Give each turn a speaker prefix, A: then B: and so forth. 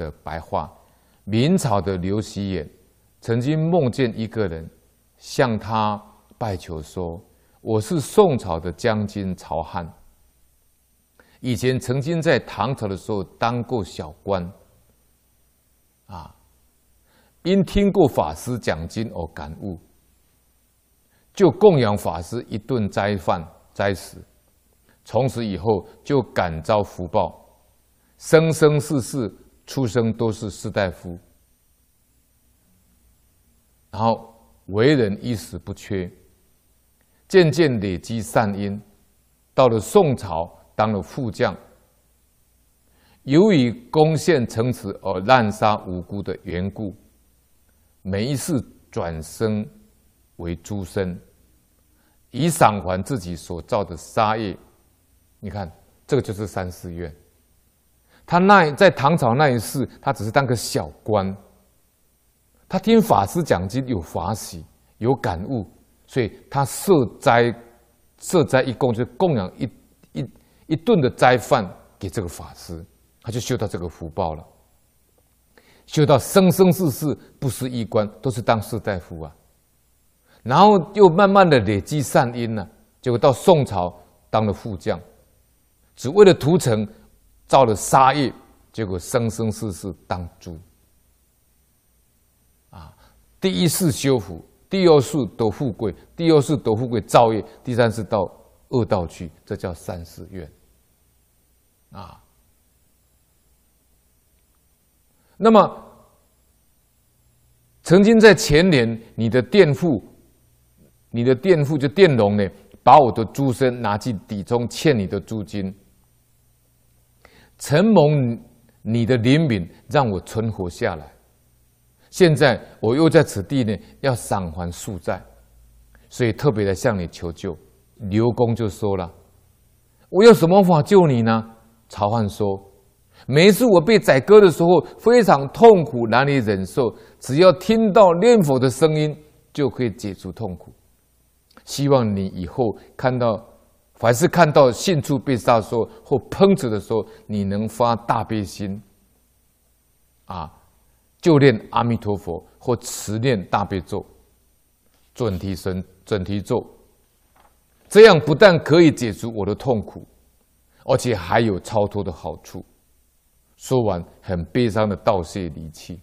A: 的白话。明朝的刘希衍曾经梦见一个人向他拜求说：“我是宋朝的将军曹翰，以前曾经在唐朝的时候当过小官，啊，因听过法师讲经而感悟，就供养法师一顿斋饭斋食，从此以后就感召福报，生生世世。”出生都是士大夫，然后为人衣食不缺，渐渐累积善因，到了宋朝当了副将。由于攻陷城池而滥杀无辜的缘故，每一次转生为猪身，以偿还自己所造的杀业。你看，这个就是三世怨。他那在唐朝那一世，他只是当个小官。他听法师讲经有法喜，有感悟，所以他设斋设斋一供，就供养一一一顿的斋饭给这个法师，他就修到这个福报了。修到生生世世不失衣冠，都是当士大夫啊。然后又慢慢的累积善因呢，结果到宋朝当了副将，只为了屠城。造了杀业，结果生生世世当猪。啊，第一世修福，第二世得富贵，第二世得富贵造业，第三世到恶道去，这叫三世怨。啊，那么曾经在前年，你的佃户，你的佃户就佃农呢，把我的猪身拿去抵充欠你的租金。承蒙你的怜悯，让我存活下来。现在我又在此地呢，要偿还宿债，所以特别的向你求救。刘公就说了：“我有什么法救你呢？”曹翰说：“每一次我被宰割的时候，非常痛苦，难以忍受。只要听到念佛的声音，就可以解除痛苦。希望你以后看到。”凡是看到牲畜被杀说或烹煮的时候，你能发大悲心，啊，就念阿弥陀佛或持念大悲咒、准提神、准提咒，这样不但可以解除我的痛苦，而且还有超脱的好处。说完，很悲伤的道谢离去。